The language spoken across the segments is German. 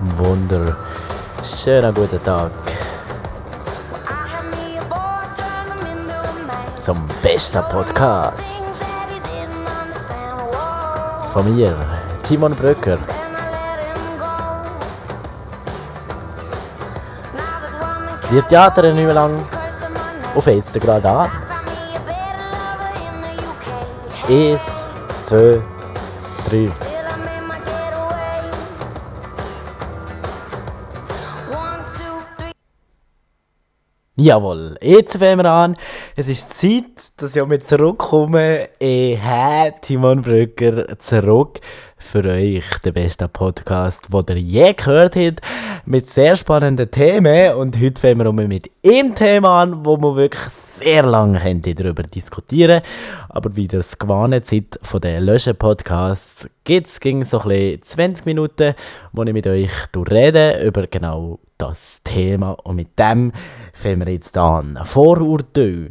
wunderschönen guten Tag zum besten Podcast von mir, Timon Brücker. Wir theatern nicht mehr lang auf Instagram da. Eins, zwei, drei. Jawohl, jetzt fangen wir an. Es ist Zeit, dass ich mit zurückkomme. Hey, Timon Brücker, zurück für euch. Der beste Podcast, den ihr je gehört habt. Mit sehr spannenden Themen. Und heute fangen wir mit einem Thema an, wo wir wirklich sehr lange darüber diskutieren Aber wie ihr es gewohnt seid von den Löschen-Podcasts, gibt es so ein bisschen 20 Minuten, wo ich mit euch rede über genau das Thema. Und mit dem fangen wir jetzt an. Vorurteile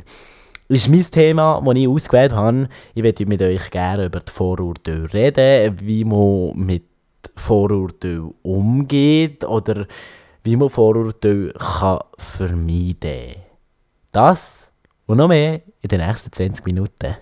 ist mein Thema, das ich ausgewählt habe. Ich möchte mit euch gerne über die Vorurteile reden, wie man mit Vorurteilen umgeht oder wie man Vorurteile kann vermeiden kann. Das und noch mehr in den nächsten 20 Minuten.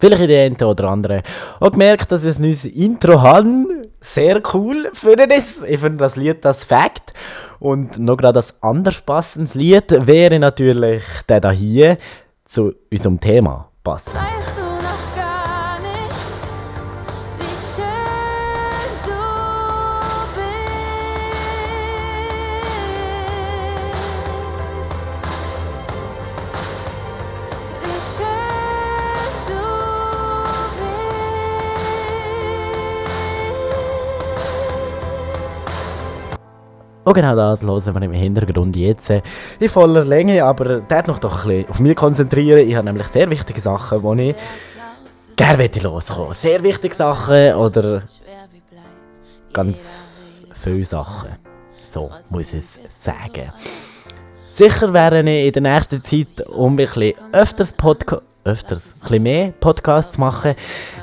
Vielleicht in der einen oder anderen auch gemerkt, dass ich ein neues Intro habe. Sehr cool ich das. Ich finde das Lied das Fact. Und noch gerade das anders passendes Lied wäre natürlich der hier zu unserem Thema passen. Und genau das hören wir im Hintergrund jetzt in voller Länge, aber der noch doch ein bisschen auf mich konzentrieren. Ich habe nämlich sehr wichtige Sachen, die ich gerne loskommen Sehr wichtige Sachen oder ganz viele Sachen. So muss ich es sagen. Sicher wäre ich in der nächsten Zeit um ein bisschen öfters Podcast öfters ein bisschen mehr Podcasts machen.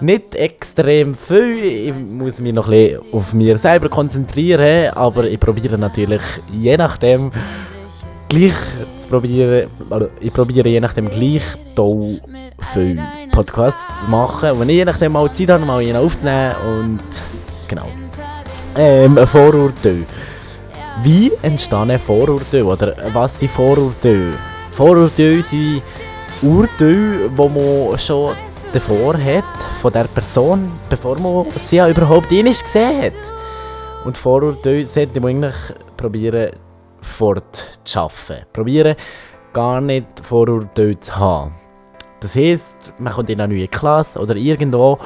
Nicht extrem viel, ich muss mich noch ein bisschen auf mir selber konzentrieren, aber ich probiere natürlich je nachdem gleich zu probieren, also ich probiere je nachdem gleich toll viel Podcasts zu machen. Und wenn ich je nachdem mal Zeit habe, mal einen aufzunehmen und genau. Ähm, Vorurteil. Wie entstehen Vorurteile oder was sind Vorurteile? Vorurteile sind Urteil, wo man schon davor hat, von der Person, bevor man sie ja überhaupt einmal gesehen hat. Und Vorurteile sollte man eigentlich probieren fortzuschaffen. Probieren gar nicht Vorurteile zu haben. Das heisst, man kommt in eine neue Klasse oder irgendwo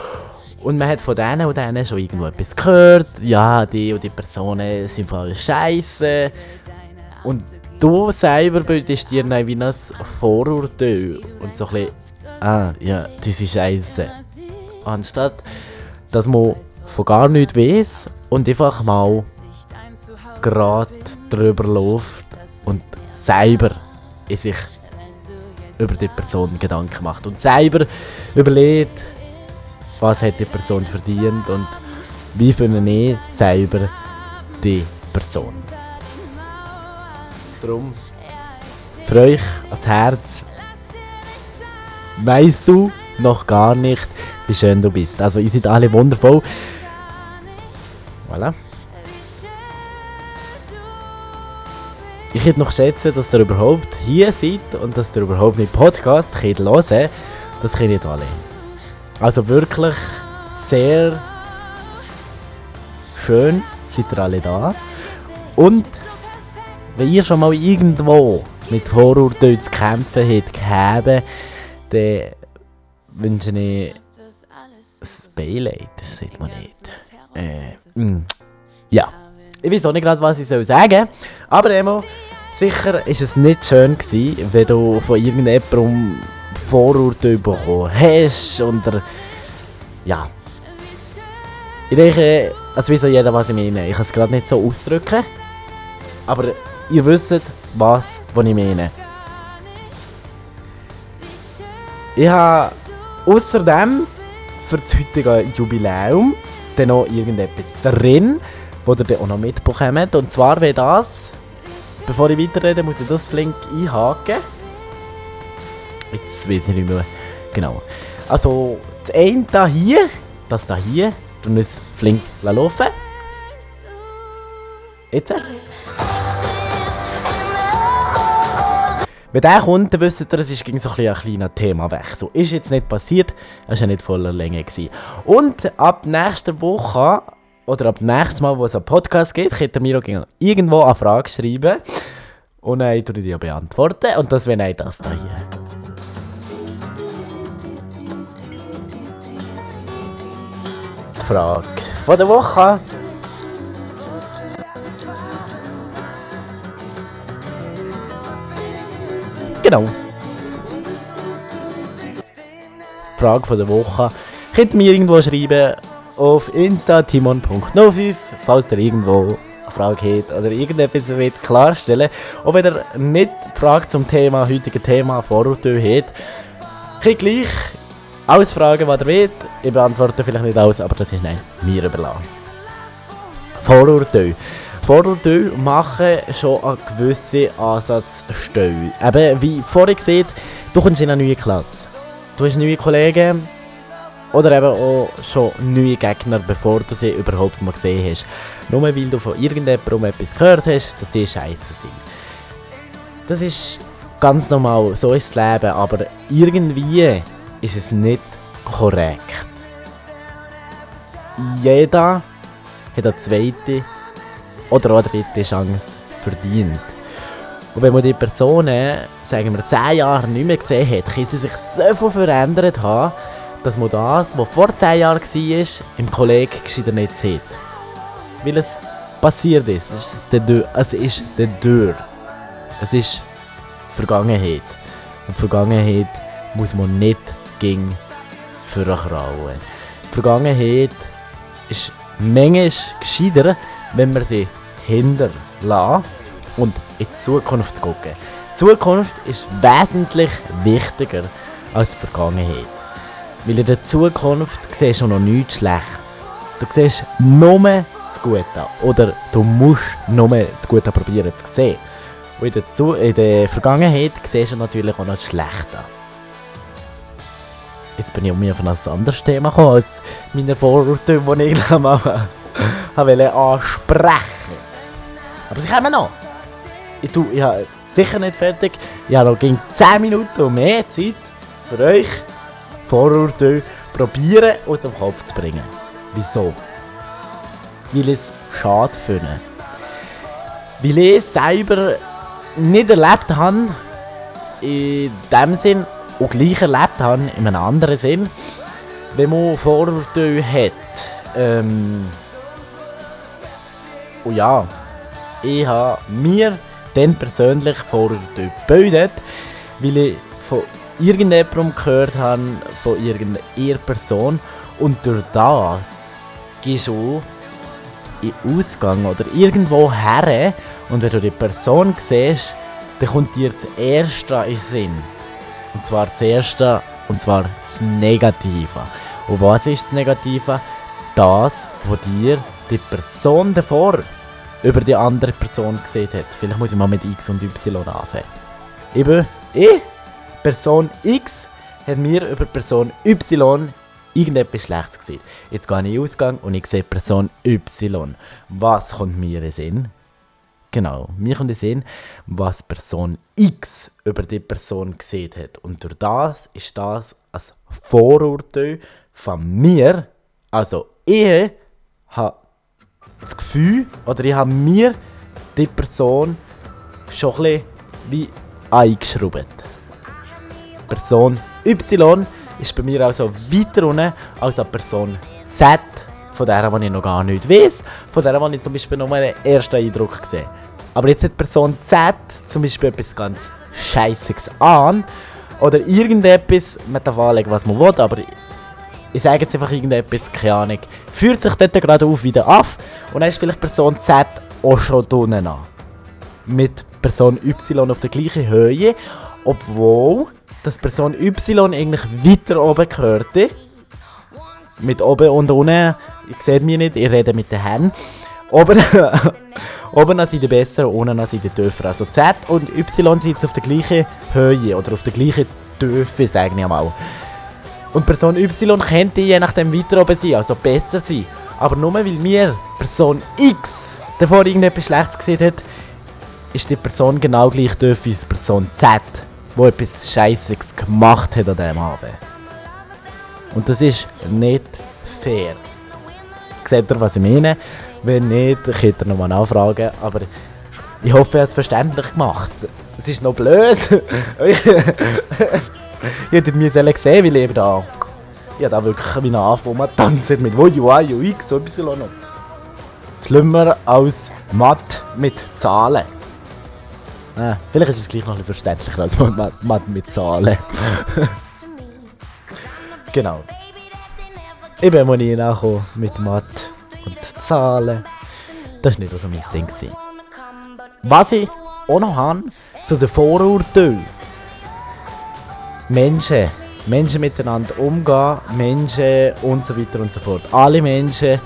und man hat von denen und denen schon irgendwo etwas gehört. Ja, die und die Personen sind voll scheiße. Und du selber bildest dir dann wie ein Vorurteil und so ein bisschen, ah, ja, das ist scheiße. Anstatt, dass man von gar nichts weiß und einfach mal gerade drüber läuft und selber in sich über die Person Gedanken macht und selber überlegt, was hat die Person verdient und wie finde ich selber die Person. Darum, für euch ans Herz, weißt du noch gar nicht, wie schön du bist. Also, ihr seid alle wundervoll. Voilà. Ich hätte noch schätzen, dass ihr überhaupt hier seid und dass ihr überhaupt mit Podcast könnt hören Das können nicht alle. Also wirklich sehr schön seid ihr alle da. Und wenn ihr schon mal irgendwo mit Vorurteilen zu kämpfen habt, gehabt, dann wünsche ich ein Beileid, das sieht man nicht. Äh, mm. Ja, ich weiß auch nicht gerade, was ich soll sagen aber Emo, sicher ist es nicht schön gewesen, wenn du von irgendjemandem Vorurteile bekommen hast oder ja, Ich denke, es weiß jeder, was ich meine. Ich kann es gerade nicht so ausdrücken. Aber ihr wisst, was, ich meine. Ich habe außerdem für das heutige Jubiläum dann noch irgendetwas drin, das ihr dann auch noch mitbekommt. Und zwar wäre das, bevor ich weiterrede, muss ich das flink einhaken. Jetzt weiß ich nicht mehr. Genau. Also, das eine da hier, das da hier, tun wir flink laufen. Jetzt. Wenn der kommt, dann wisst ihr, es ist so ein, ein kleiner Themawechsel. Ist jetzt nicht passiert, es war ja nicht voller Länge. Gewesen. Und ab nächster Woche, oder ab nächstes Mal, wo es einen Podcast gibt, könnt ihr mir auch irgendwo eine Frage schreiben. Und dann tue ich die beantworten. Und das wäre das hier. Frage von der Woche. Genau. Frage von der Woche. Könnt ihr mir irgendwo schreiben auf Insta timon.05, falls ihr irgendwo eine Frage habt oder irgendetwas wollt klarstellen Und wenn ihr nicht Frage zum Thema, heutigen Thema Vorurteile habt, könnt gleich alles fragen, was ihr wollt. Ich beantworte vielleicht nicht alles, aber das ist nein, mir überlassen. Vorurteile. Vorurteile machen schon eine gewisse Ansatzstelle. Eben, wie vorhin gesagt, du kommst in eine neue Klasse. Du hast neue Kollegen oder eben auch schon neue Gegner, bevor du sie überhaupt mal gesehen hast. Nur weil du von irgendjemandem etwas gehört hast, dass die scheiße sind. Das ist ganz normal, so ist das Leben, aber irgendwie ist es nicht korrekt. Jeder hat eine zweite oder eine dritte Chance verdient. Und wenn man die Personen, sagen wir, 10 Jahre nicht mehr gesehen hat, kann sie sich so viel verändert haben, dass man das, was vor 10 Jahren war, im Kollegen gescheiter nicht sieht. Weil es passiert ist. Es ist der. Es ist der Dür. Es ist Vergangenheit. Und Vergangenheit muss man nicht gegen vorkrauen. Die Vergangenheit ist manchmal gescheiter, wenn man sie hinterlassen und in die Zukunft gucken. Die Zukunft ist wesentlich wichtiger als die Vergangenheit. Weil in der Zukunft siehst du noch nichts Schlechtes. Du siehst nur das Gute. Oder du musst nur das Gute probieren zu sehen. Und in der, Zu in der Vergangenheit siehst du natürlich auch noch das Schlechte. Jetzt bin ich um auf ein anderes Thema gekommen als meine Vorurteile, die ich eigentlich mal wollte ansprechen. Aber sie kommen noch. Ich, tue, ich sicher nicht fertig. Ich habe noch 10 Minuten und mehr Zeit für euch Vorurteile probieren aus dem Kopf zu bringen. Wieso? Weil ich es schade finde. Weil ich es selber nicht erlebt habe, in dem Sinn, und gleich erlebt habe, in einem anderen Sinn, wenn man Vorurteile hat. Ähm, und ja, ich habe mir dann persönlich Vorurteile gebildet, weil ich von irgendjemandem gehört habe, von irgendeiner Person und durch das gehst du in Ausgang oder irgendwo her und wenn du die Person siehst, dann kommt dir das Erste in den Sinn. Und zwar das Erste, und zwar das Negative. Und was ist das Negative? Das, was dir die Person davor über die andere Person gesehen hat. Vielleicht muss ich mal mit X und Y anfangen. Eben, ich, Person X, hat mir über Person Y irgendetwas Schlechtes gesehen. Jetzt gehe ich in den Ausgang und ich sehe Person Y. Was kommt mir in Sinn? Genau, mir kommt in Sinn, was Person X über die Person gesehen hat. Und durch das ist das ein Vorurteil von mir. Also, ich habe das Gefühl, oder ich habe mir die Person schon ein wie eingeschraubt. Person Y ist bei mir also weiter unten als eine Person Z, von der, die ich noch gar nicht weiß, von der, die ich zum Beispiel noch einen ersten Eindruck gesehen Aber jetzt hat Person Z zum Beispiel etwas ganz Scheißiges an oder irgendetwas, man darf anlegen, was man will, aber ich sage jetzt einfach irgendetwas, keine Ahnung, führt sich dort gerade auf wieder auf und dann ist vielleicht Person Z auch schon drinnen an. Mit Person Y auf der gleichen Höhe, obwohl dass Person Y eigentlich weiter oben gehörte. Mit oben und unten, ich sehe mich nicht, ich rede mit den Händen. Oben, oben sind die besser, unten sind die tiefer. Also Z und Y sind jetzt auf der gleichen Höhe oder auf der gleichen Tiefe, sage ich mal. Und Person Y könnte je nachdem weiter oben sein, also besser sein. Aber nur weil mir Person X davor irgendetwas Schlechtes gesehen hat, ist die Person genau gleich tief wie Person Z, die etwas Scheißiges gemacht hat an diesem Abend. Und das ist nicht fair. Seht ihr, was ich meine? Wenn nicht, könnt ihr nochmal nachfragen. Aber ich hoffe, er hat es verständlich gemacht. Es ist noch blöd. Ihr hättet mir gesehen, weil ich da... Ich da wirklich wie man tanzt mit UI, UX, so etwas noch. Schlimmer als Matt mit Zahlen. Ah, vielleicht ist es gleich noch ein bisschen verständlicher als Matt, Matt mit Zahlen. genau. Ich bin mal nie nachgekommen mit Matt und Zahlen. Das war nicht so mein Ding. Gewesen. Was ich auch noch habe, zu den Vorurteilen. Menschen, Menschen miteinander umgehen, Menschen und so weiter und so fort. Alle Menschen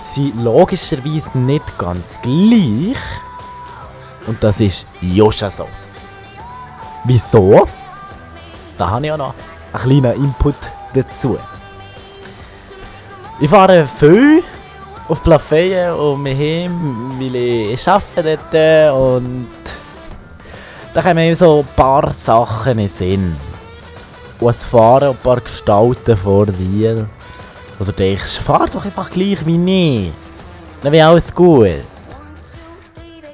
sind logischerweise nicht ganz gleich. Und das ist Joscha so. Wieso? Da habe ich auch noch einen kleinen Input dazu. Ich fahre viel auf Plafeyen und wir hin, weil ich arbeite dort und da kommen so ein paar Sachen in Sinn. Und es fahren ein paar Gestalten vor dir. Oder denkst, fahr doch einfach gleich wie ich. Dann wäre alles gut.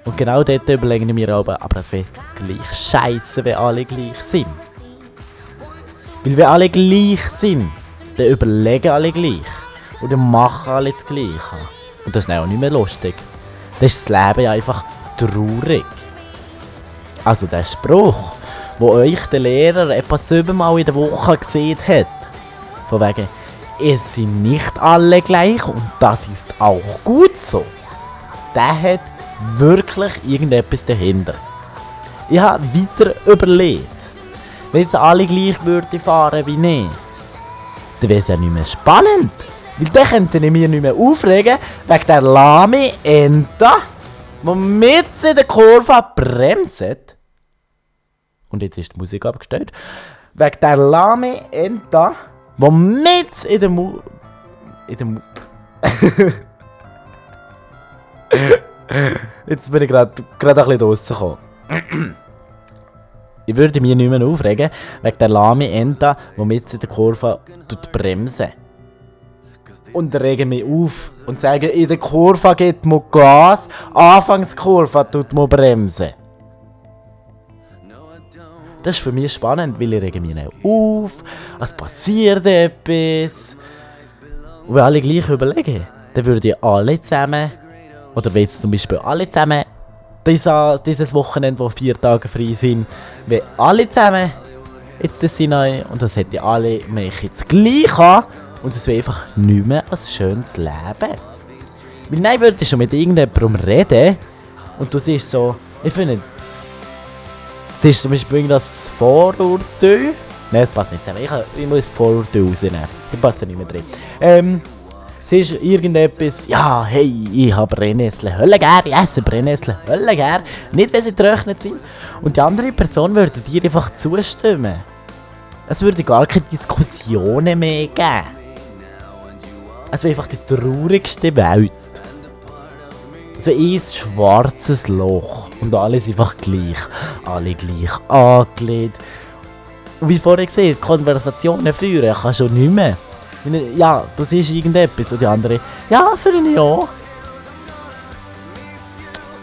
Und genau dort überlegen wir aber, aber es wird gleich scheiße, wenn alle gleich sind. Weil wenn alle gleich sind, dann überlegen alle gleich. Und dann machen alle das Gleiche. Und das ist auch nicht mehr lustig. Dann ist das Leben einfach traurig. Also der Spruch, wo euch der Lehrer etwa siebenmal in der Woche gesehen hat. Von wegen, es sind nicht alle gleich und das ist auch gut so. Der hat wirklich irgendetwas dahinter. Ich habe weiter überlegt. Wenn jetzt alle gleich würden fahren wie ich, dann wäre es ja nicht mehr spannend. Weil dann könnte ich mich nicht mehr aufregen wegen der lahme Ente, die mit in der Kurve bremst. Und jetzt ist die Musik abgestellt. Wegen der lahme Ente, die mit in der Mu... In der Mu... Jetzt bin ich gerade ein bisschen rausgekommen. ich würde mich nicht mehr aufregen, wegen der lahme Ente, die mit in der Kurve bremsen und regen mich auf und sagen, in der Kurve geht man Gas, Anfangskurve tut man bremsen. Das ist für mich spannend, weil ich rege mich nicht auf, es passiert etwas. Und wenn alle gleich überlegen, dann würden alle zusammen, oder wenn jetzt zum Beispiel alle zusammen dieses, dieses Wochenende, wo vier Tage frei sind, wenn alle zusammen jetzt das sind und das hätte alle mich jetzt gleich an, und es wäre einfach nicht mehr ein schönes Leben. Weil nein, würdest schon mit irgendjemandem reden und du siehst so, ich finde, siehst zum Beispiel das Vorurteil. Nein, es passt nicht zusammen. Ich, ich muss das Vorurteil rausnehmen. Die passen nicht mehr drin. Ähm, siehst irgendetwas, ja, hey, ich habe Brennnessel, Hölle gern, ich esse Brennnessel, Hölle gern. Nicht, wenn sie getrocknet sind. Und die andere Person würde dir einfach zustimmen. Es würde gar keine Diskussionen mehr geben. Es wäre einfach die traurigste Welt. So ein schwarzes Loch. Und alles einfach gleich. Alle gleich angelegt. Und wie vorher gesehen, Konversationen führen kann schon nicht mehr. Ja, das ist irgendetwas. Und die andere, ja, für ein Jahr.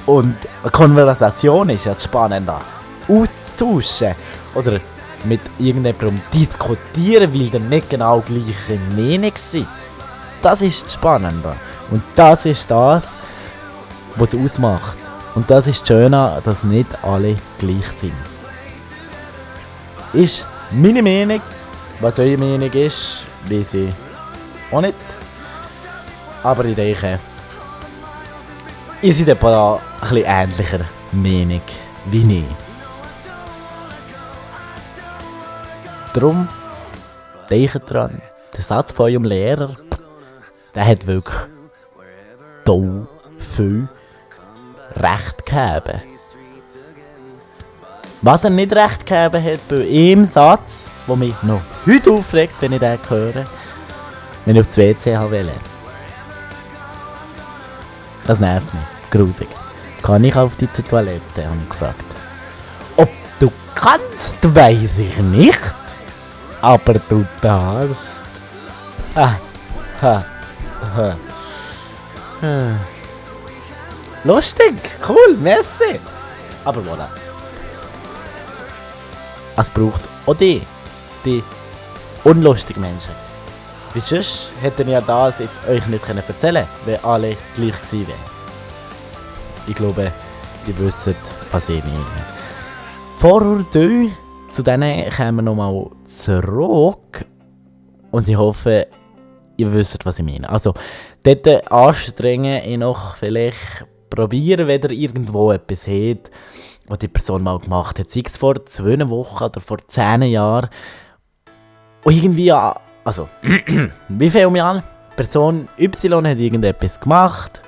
Und eine Konversation ist ja spannend. Auszutauschen. Oder mit irgendjemandem diskutieren, weil ihr nicht genau gleiche Meinung seid. Das ist das Spannende. Und das ist das, was es ausmacht. Und das ist das Schöne, dass nicht alle gleich sind. Ist meine Meinung. Was eure Meinung ist, wie sie auch nicht. Aber ich denke, ihr seid ein bisschen ähnlicher Meinung wie ich. Darum, denkt dran, der Satz von eurem Lehrer, der hat wirklich toll viel Recht gegeben. Was er nicht recht gegeben hat bei einem Satz, der mich noch heute aufregt, wenn ich den höre, wenn ich auf das WC will. Das nervt mich. Grusig. Kann ich auf die Toilette? habe ich gefragt. Ob du kannst, weiß ich nicht. Aber du darfst. Ah, ha, ha. ha. Lustig, cool, merci. Aber voilà. Es braucht auch die, die unlustigen Menschen. Wie sonst hätten ja das jetzt euch nicht erzählen können, wenn alle gleich gewesen wären. Ich glaube, ihr wisst, was ich meine. Vorurteile, zu denen kommen wir nochmal zurück. Und ich hoffe, ihr wisst, was ich meine. Also, dort anstrengen, ich noch vielleicht probieren, wenn ihr irgendwo etwas habt, was die Person mal gemacht hat. Sei es vor zwei Wochen oder vor zehn Jahren. Und irgendwie, also, wie viel an? Person Y hat irgendetwas gemacht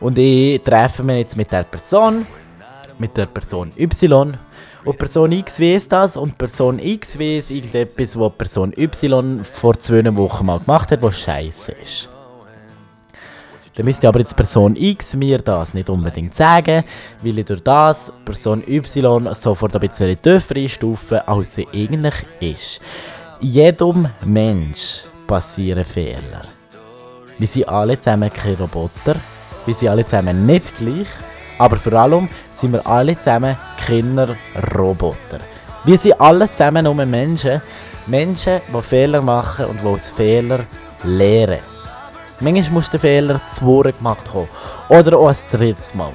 und ich treffe mich jetzt mit der Person, mit der Person Y und Person X weiß das und Person X weiß irgendetwas, was Person Y vor zwei Wochen mal gemacht hat, was scheiße ist. Dann müsste aber jetzt Person X mir das nicht unbedingt sagen, weil ich durch das Person Y sofort ein bisschen tiefer einstufe, als sie eigentlich ist. Jedem Mensch passieren Fehler. Wir sind alle zusammen keine Roboter, wir sind alle zusammen nicht gleich, aber vor allem sind wir alle zusammen keine Roboter. Wir sind alle zusammen nur Menschen, Menschen, die Fehler machen und die aus Fehlern lernen. Manchmal muss der Fehler zweimal gemacht haben. Oder auch ein drittes Mal.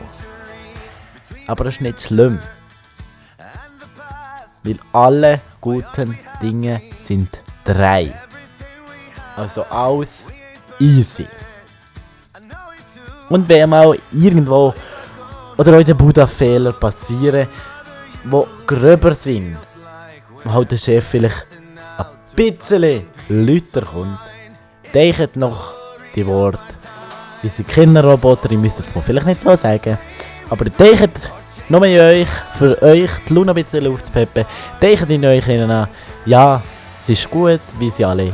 Aber das ist nicht schlimm. Weil alle guten Dinge sind drei. Also alles easy. Und wenn mal irgendwo oder auch der Buddha-Fehler passieren, die gröber sind, wo halt der Chef vielleicht ein bisschen lauter kommt, denkt noch die Worte. Sind Kinderroboter, ich müsste es mir vielleicht nicht so sagen. Aber denkt nur in euch, für euch die Luna ein bisschen aufzupeppen. Denkt in euch an, ja, es ist gut, wir sind alle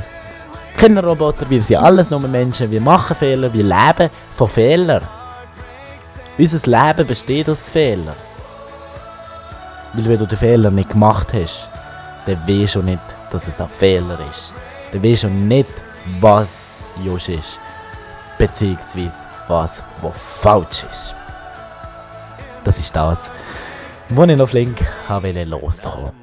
Kinderroboter, wir sind alles nur Menschen, wir machen Fehler, wir leben von Fehlern. Unser Leben besteht aus Fehlern. Weil wenn du den Fehler nicht gemacht hast, dann weißt du nicht, dass es ein Fehler ist. Dann weißt du nicht, was Josh ist beziehungsweise was, was falsch ist. Das ist das, wo ich noch flink habe loskommen.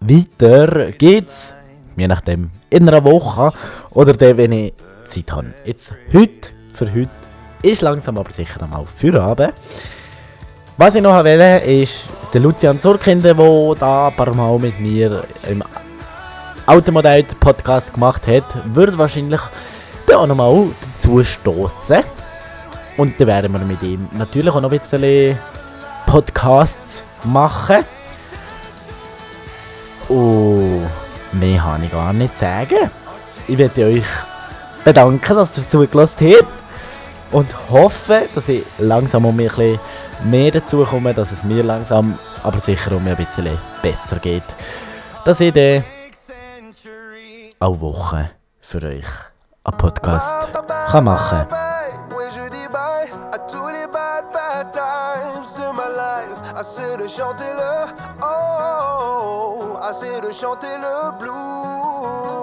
Weiter geht's, je nachdem, in einer Woche oder dann, wenn ich Zeit habe. Jetzt, heute, für heute, ist langsam aber sicher einmal für Abend. Was ich noch wollte, ist der Lucian Zurkinder, der da ein paar Mal mit mir im Automodell Podcast gemacht hat, würde wahrscheinlich dann auch nochmal dazu stoßen. Und dann werden wir mit ihm natürlich auch noch ein bisschen Podcasts machen. Und mehr kann ich gar nicht sagen. Ich werde euch bedanken, dass ihr zugelassen habt. Und hoffe, dass ich langsam um mich ein bisschen mehr dazu komme, dass es mir langsam, aber sicher um mich ein bisschen besser geht. Dass ich dann auch Wochen für euch einen Podcast kann machen kann.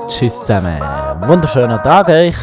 Tschüss zusammen. Wunderschönen Tag euch.